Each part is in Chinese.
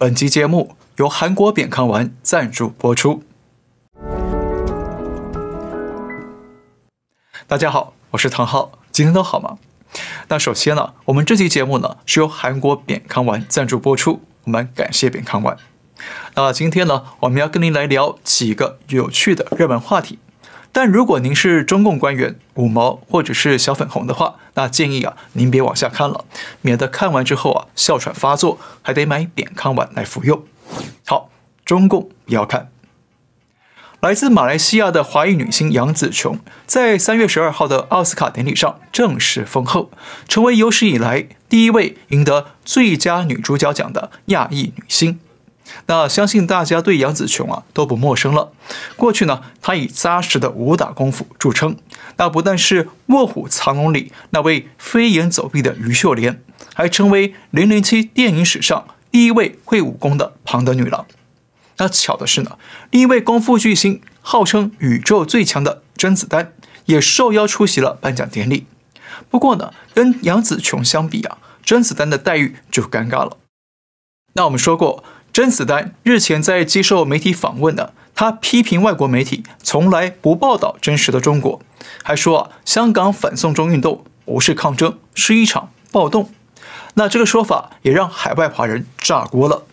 本期节目由韩国扁康丸赞助播出。大家好，我是唐浩，今天都好吗？那首先呢，我们这期节目呢是由韩国扁康丸赞助播出，我们感谢扁康丸。那今天呢，我们要跟您来聊几个有趣的热门话题。但如果您是中共官员、五毛或者是小粉红的话，那建议啊，您别往下看了，免得看完之后啊，哮喘发作，还得买扁康丸来服用。好，中共不要看。来自马来西亚的华裔女星杨紫琼，在三月十二号的奥斯卡典礼上正式封后，成为有史以来第一位赢得最佳女主角奖的亚裔女星。那相信大家对杨紫琼啊都不陌生了。过去呢，她以扎实的武打功夫著称。那不但是《卧虎藏龙》里那位飞檐走壁的于秀莲，还成为《零零七》电影史上第一位会武功的庞德女郎。那巧的是呢，另一位功夫巨星，号称宇宙最强的甄子丹，也受邀出席了颁奖典礼。不过呢，跟杨紫琼相比啊，甄子丹的待遇就尴尬了。那我们说过。甄子丹日前在接受媒体访问的，他批评外国媒体从来不报道真实的中国，还说啊，香港反送中运动不是抗争，是一场暴动。那这个说法也让海外华人炸锅了。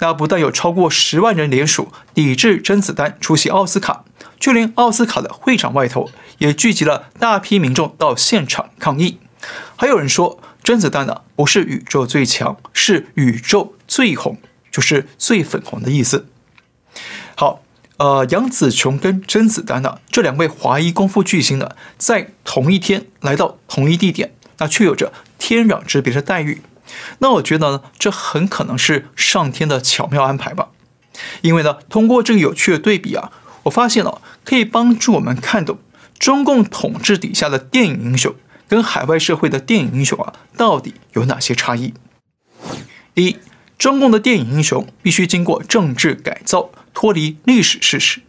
那不但有超过十万人联署抵制甄子丹出席奥斯卡，就连奥斯卡的会场外头也聚集了大批民众到现场抗议。还有人说，甄子丹呢不是宇宙最强，是宇宙最红。就是最粉红的意思。好，呃，杨紫琼跟甄子丹呢，这两位华裔功夫巨星呢，在同一天来到同一地点，那却有着天壤之别的待遇。那我觉得呢，这很可能是上天的巧妙安排吧。因为呢，通过这个有趣的对比啊，我发现了、可以帮助我们看懂中共统治底下的电影英雄跟海外社会的电影英雄啊，到底有哪些差异。一。中共的电影英雄必须经过政治改造，脱离历史事实。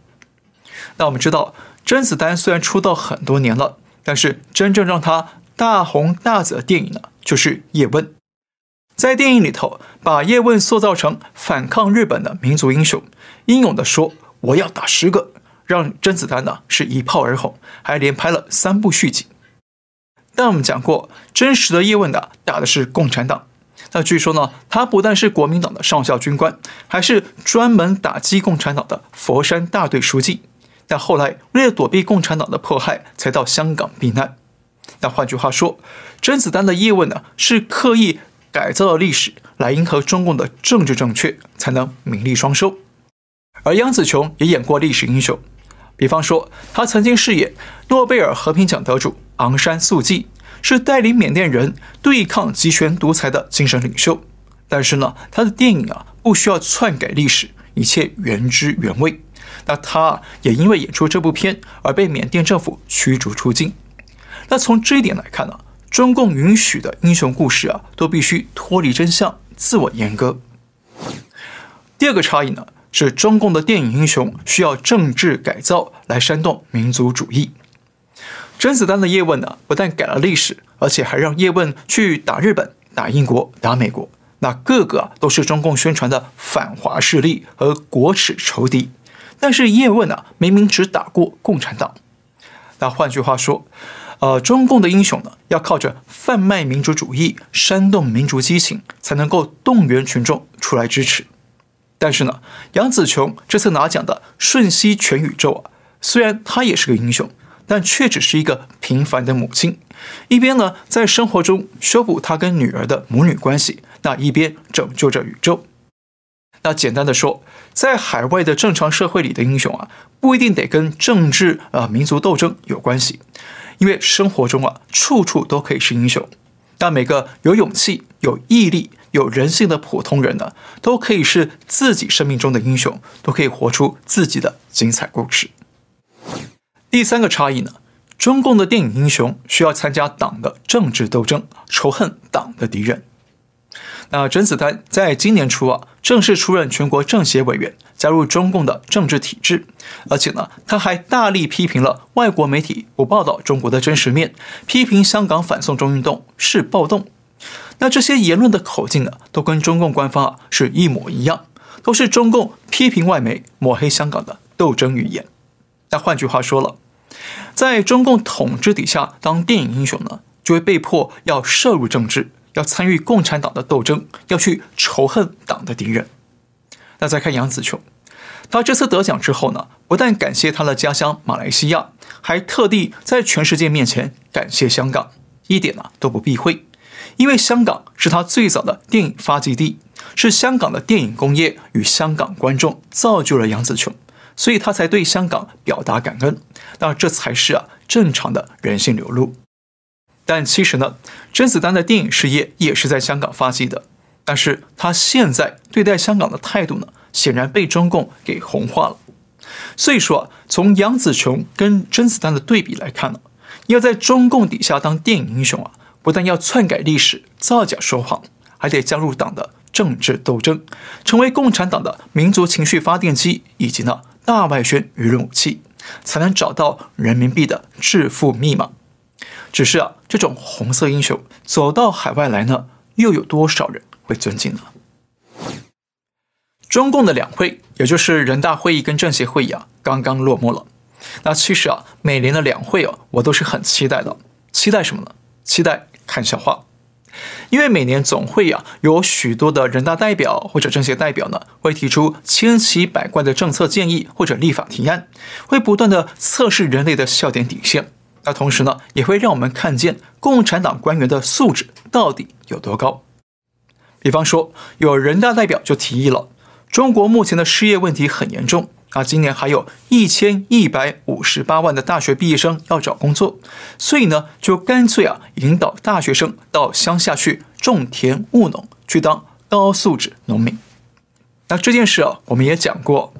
那我们知道，甄子丹虽然出道很多年了，但是真正让他大红大紫的电影呢，就是《叶问》。在电影里头，把叶问塑造成反抗日本的民族英雄，英勇地说：“我要打十个”，让甄子丹呢是一炮而红，还连拍了三部续集。但我们讲过，真实的叶问呢，打的是共产党。那据说呢，他不但是国民党的上校军官，还是专门打击共产党的佛山大队书记。但后来为了躲避共产党的迫害，才到香港避难。那换句话说，甄子丹的叶问呢，是刻意改造了历史，来迎合中共的政治正确，才能名利双收。而杨紫琼也演过历史英雄，比方说，他曾经饰演诺贝尔和平奖得主昂山素季。是带领缅甸人对抗集权独裁的精神领袖，但是呢，他的电影啊不需要篡改历史，一切原汁原味。那他也因为演出这部片而被缅甸政府驱逐出境。那从这一点来看呢，中共允许的英雄故事啊都必须脱离真相，自我阉割。第二个差异呢是中共的电影英雄需要政治改造来煽动民族主义。甄子丹的叶问呢，不但改了历史，而且还让叶问去打日本、打英国、打美国，那个个都是中共宣传的反华势力和国耻仇敌。但是叶问啊，明明只打过共产党。那换句话说，呃，中共的英雄呢，要靠着贩卖民主主义、煽动民族激情，才能够动员群众出来支持。但是呢，杨紫琼这次拿奖的《瞬息全宇宙》啊，虽然他也是个英雄。但却只是一个平凡的母亲，一边呢在生活中修补她跟女儿的母女关系，那一边拯救着宇宙。那简单的说，在海外的正常社会里的英雄啊，不一定得跟政治啊、民族斗争有关系，因为生活中啊，处处都可以是英雄。但每个有勇气、有毅力、有人性的普通人呢，都可以是自己生命中的英雄，都可以活出自己的精彩故事。第三个差异呢，中共的电影英雄需要参加党的政治斗争，仇恨党的敌人。那甄子丹在今年初啊，正式出任全国政协委员，加入中共的政治体制，而且呢，他还大力批评了外国媒体不报道中国的真实面，批评香港反送中运动是暴动。那这些言论的口径呢，都跟中共官方啊是一模一样，都是中共批评外媒、抹黑香港的斗争语言。那换句话说了，在中共统治底下当电影英雄呢，就会被迫要涉入政治，要参与共产党的斗争，要去仇恨党的敌人。那再看杨紫琼，她这次得奖之后呢，不但感谢她的家乡马来西亚，还特地在全世界面前感谢香港，一点呢都不避讳。因为香港是她最早的电影发迹地，是香港的电影工业与香港观众造就了杨紫琼，所以他才对香港表达感恩。那这才是啊正常的人性流露。但其实呢，甄子丹的电影事业也是在香港发迹的，但是他现在对待香港的态度呢，显然被中共给红化了。所以说啊，从杨紫琼跟甄子丹的对比来看呢，要在中共底下当电影英雄啊。不但要篡改历史、造假说谎，还得加入党的政治斗争，成为共产党的民族情绪发电机，以及呢大外宣舆论武器，才能找到人民币的致富密码。只是啊，这种红色英雄走到海外来呢，又有多少人会尊敬呢？中共的两会，也就是人大会议跟政协会议啊，刚刚落幕了。那其实啊，每年的两会啊，我都是很期待的。期待什么呢？期待。看笑话，因为每年总会啊，有许多的人大代表或者政协代表呢，会提出千奇百怪的政策建议或者立法提案，会不断的测试人类的笑点底线。那同时呢，也会让我们看见共产党官员的素质到底有多高。比方说，有人大代表就提议了，中国目前的失业问题很严重。啊，今年还有一千一百五十八万的大学毕业生要找工作，所以呢，就干脆啊，引导大学生到乡下去种田务农，去当高素质农民。那这件事啊，我们也讲过，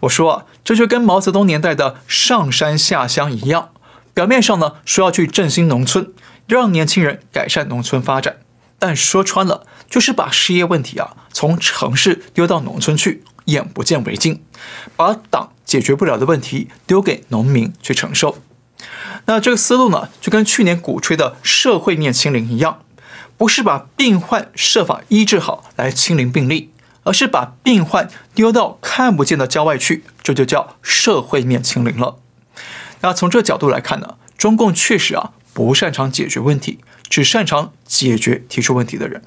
我说啊，这就跟毛泽东年代的上山下乡一样，表面上呢说要去振兴农村，让年轻人改善农村发展，但说穿了，就是把失业问题啊，从城市丢到农村去。眼不见为净，把党解决不了的问题丢给农民去承受。那这个思路呢，就跟去年鼓吹的社会面清零一样，不是把病患设法医治好来清零病例，而是把病患丢到看不见的郊外去，这就叫社会面清零了。那从这角度来看呢，中共确实啊不擅长解决问题，只擅长解决提出问题的人。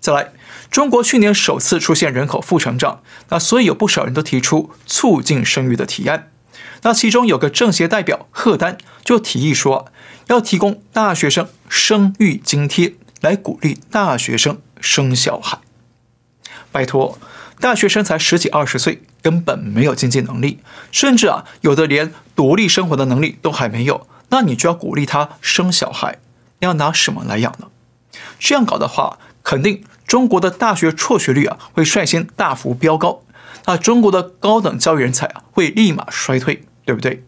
再来。中国去年首次出现人口负成长，那所以有不少人都提出促进生育的提案。那其中有个政协代表贺丹就提议说，要提供大学生生育津贴，来鼓励大学生生小孩。拜托，大学生才十几二十岁，根本没有经济能力，甚至啊，有的连独立生活的能力都还没有，那你就要鼓励他生小孩，要拿什么来养呢？这样搞的话，肯定。中国的大学辍学率啊会率先大幅飙高，那中国的高等教育人才啊会立马衰退，对不对？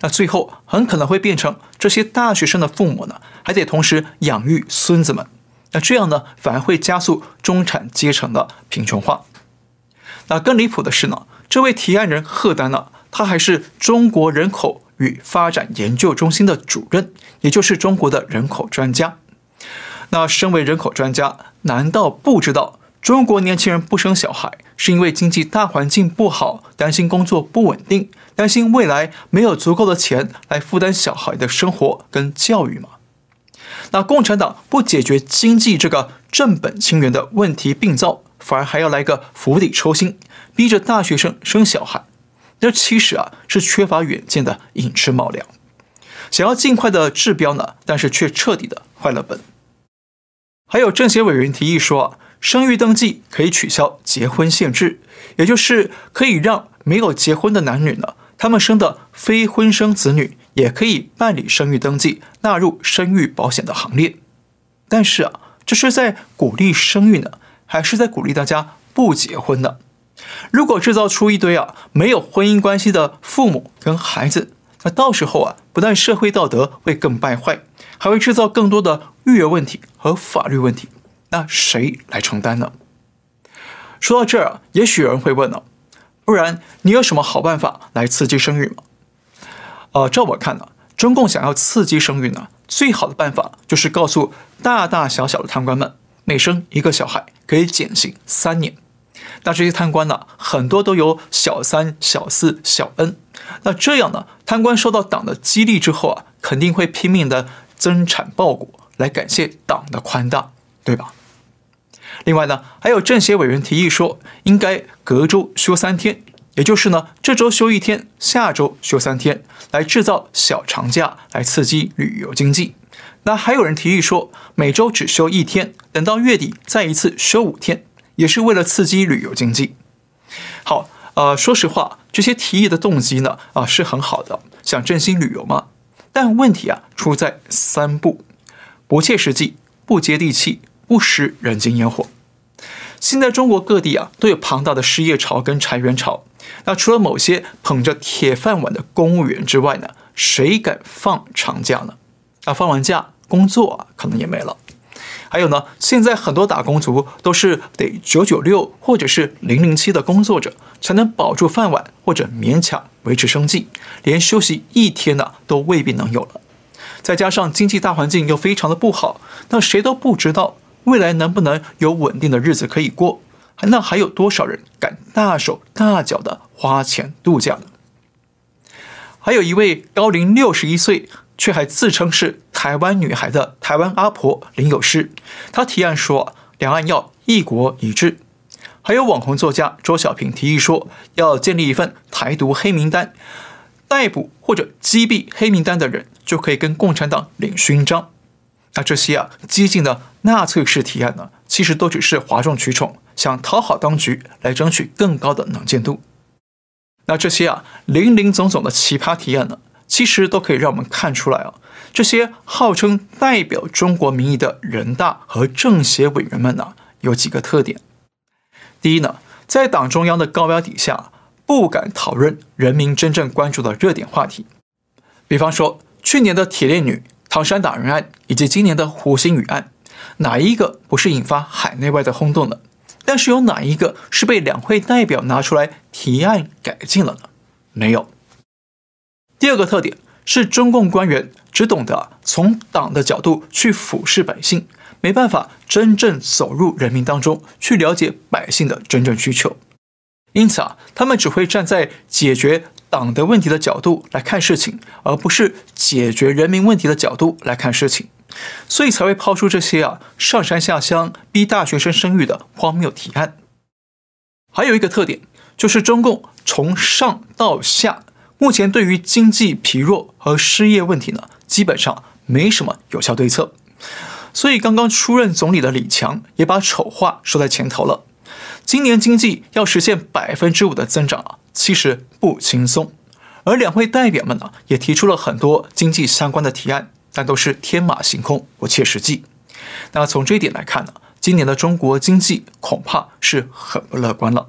那最后很可能会变成这些大学生的父母呢还得同时养育孙子们，那这样呢反而会加速中产阶层的贫穷化。那更离谱的是呢，这位提案人贺丹呢，他还是中国人口。与发展研究中心的主任，也就是中国的人口专家。那身为人口专家，难道不知道中国年轻人不生小孩，是因为经济大环境不好，担心工作不稳定，担心未来没有足够的钱来负担小孩的生活跟教育吗？那共产党不解决经济这个正本清源的问题病灶，反而还要来个釜底抽薪，逼着大学生生小孩。这其实啊是缺乏远见的寅吃卯粮，想要尽快的治标呢，但是却彻底的坏了本。还有政协委员提议说啊，生育登记可以取消结婚限制，也就是可以让没有结婚的男女呢，他们生的非婚生子女也可以办理生育登记，纳入生育保险的行列。但是啊，这是在鼓励生育呢，还是在鼓励大家不结婚呢？如果制造出一堆啊没有婚姻关系的父母跟孩子，那到时候啊不但社会道德会更败坏，还会制造更多的育儿问题和法律问题。那谁来承担呢？说到这儿，也许有人会问了，不然你有什么好办法来刺激生育吗？呃，照我看呢，中共想要刺激生育呢，最好的办法就是告诉大大小小的贪官们，每生一个小孩可以减刑三年。那这些贪官呢，很多都有小三、小四、小 n。那这样呢，贪官受到党的激励之后啊，肯定会拼命的增产报国，来感谢党的宽大，对吧？另外呢，还有政协委员提议说，应该隔周休三天，也就是呢，这周休一天，下周休三天，来制造小长假，来刺激旅游经济。那还有人提议说，每周只休一天，等到月底再一次休五天，也是为了刺激旅游经济。好，呃，说实话，这些提议的动机呢，啊，是很好的，想振兴旅游嘛。但问题啊，出在三不：不切实际、不接地气、不食人间烟火。现在中国各地啊，都有庞大的失业潮跟裁员潮。那除了某些捧着铁饭碗的公务员之外呢，谁敢放长假呢？啊，放完假工作啊，可能也没了。还有呢，现在很多打工族都是得九九六或者是零零七的工作者，才能保住饭碗或者勉强维持生计，连休息一天呢都未必能有了。再加上经济大环境又非常的不好，那谁都不知道未来能不能有稳定的日子可以过。那还有多少人敢大手大脚的花钱度假呢？还有一位高龄六十一岁，却还自称是台湾女孩的台湾阿婆林有诗，她提案说，两岸要一国一制。还有网红作家周小平提议说，要建立一份台独黑名单，逮捕或者击毙黑名单的人，就可以跟共产党领勋章。那这些啊激进的纳粹式提案呢，其实都只是哗众取宠，想讨好当局来争取更高的能见度。那这些啊林林总总的奇葩提案呢，其实都可以让我们看出来啊，这些号称代表中国民意的人大和政协委员们呢，有几个特点。第一呢，在党中央的高标底下，不敢讨论人民真正关注的热点话题。比方说，去年的铁链女、唐山打人案，以及今年的胡鑫宇案，哪一个不是引发海内外的轰动呢？但是有哪一个是被两会代表拿出来提案改进了呢？没有。第二个特点是中共官员只懂得从党的角度去俯视百姓，没办法真正走入人民当中去了解百姓的真正需求，因此啊，他们只会站在解决党的问题的角度来看事情，而不是解决人民问题的角度来看事情，所以才会抛出这些啊上山下乡逼大学生生育的荒谬提案。还有一个特点就是中共从上到下。目前对于经济疲弱和失业问题呢，基本上没什么有效对策。所以刚刚出任总理的李强也把丑话说在前头了。今年经济要实现百分之五的增长啊，其实不轻松。而两会代表们呢，也提出了很多经济相关的提案，但都是天马行空，不切实际。那从这一点来看呢，今年的中国经济恐怕是很不乐观了。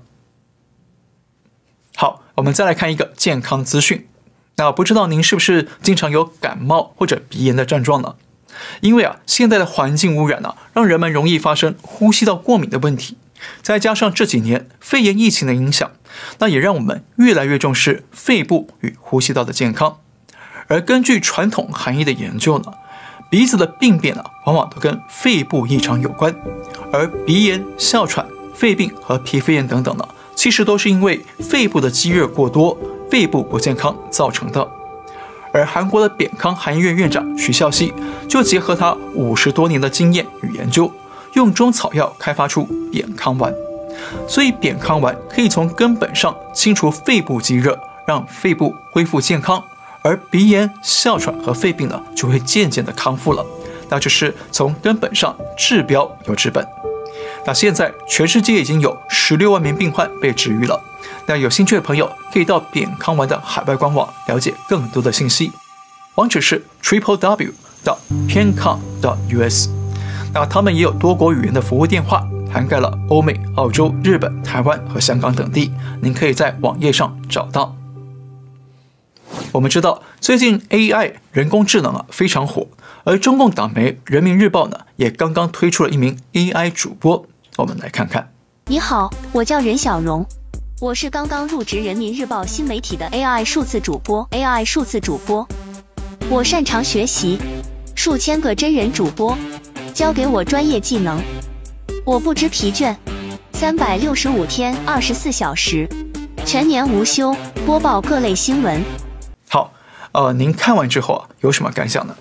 好，我们再来看一个健康资讯。那不知道您是不是经常有感冒或者鼻炎的症状呢？因为啊，现在的环境污染呢、让人们容易发生呼吸道过敏的问题。再加上这几年肺炎疫情的影响，那也让我们越来越重视肺部与呼吸道的健康。而根据传统含义的研究呢，鼻子的病变呢、往往都跟肺部异常有关。而鼻炎、哮喘、肺病和皮肤炎等等呢，其实都是因为肺部的积热过多、肺部不健康造成的。而韩国的扁康韩医院院长徐孝熙就结合他五十多年的经验与研究，用中草药开发出扁康丸。所以扁康丸可以从根本上清除肺部积热，让肺部恢复健康，而鼻炎、哮喘和肺病呢就会渐渐的康复了。那就是从根本上治标又治本。那现在全世界已经有十六万名病患被治愈了。那有兴趣的朋友可以到扁康丸的海外官网了解更多的信息，网址是 triple w dot 偏康 dot us。那他们也有多国语言的服务电话，涵盖了欧美、澳洲、日本、台湾和香港等地，您可以在网页上找到。我们知道最近 AI 人工智能啊非常火。而中共党媒《人民日报》呢，也刚刚推出了一名 AI 主播，我们来看看。你好，我叫任小荣，我是刚刚入职人民日报新媒体的 AI 数字主播，AI 数字主播，我擅长学习，数千个真人主播教给我专业技能，我不知疲倦，三百六十五天，二十四小时，全年无休播报各类新闻。好，呃，您看完之后啊，有什么感想呢？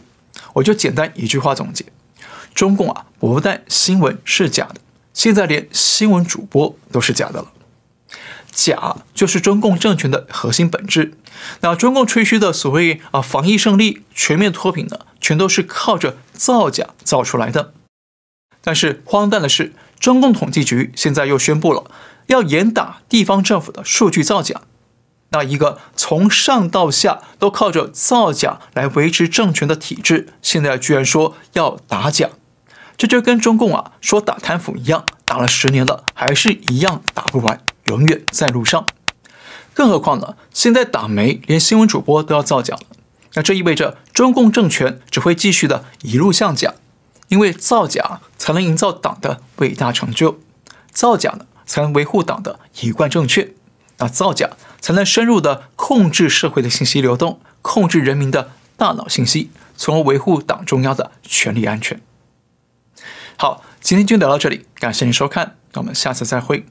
我就简单一句话总结：中共啊，不但新闻是假的，现在连新闻主播都是假的了。假就是中共政权的核心本质。那中共吹嘘的所谓啊防疫胜利、全面脱贫呢，全都是靠着造假造出来的。但是荒诞的是，中共统计局现在又宣布了要严打地方政府的数据造假。那一个从上到下都靠着造假来维持政权的体制，现在居然说要打假，这就跟中共啊说打贪腐一样，打了十年了，还是一样打不完。永远在路上，更何况呢？现在打没连新闻主播都要造假了，那这意味着中共政权只会继续的一路向假，因为造假才能营造党的伟大成就，造假呢才能维护党的一贯正确，那造假才能深入的控制社会的信息流动，控制人民的大脑信息，从而维护党中央的权力安全。好，今天就聊到这里，感谢您收看，我们下次再会。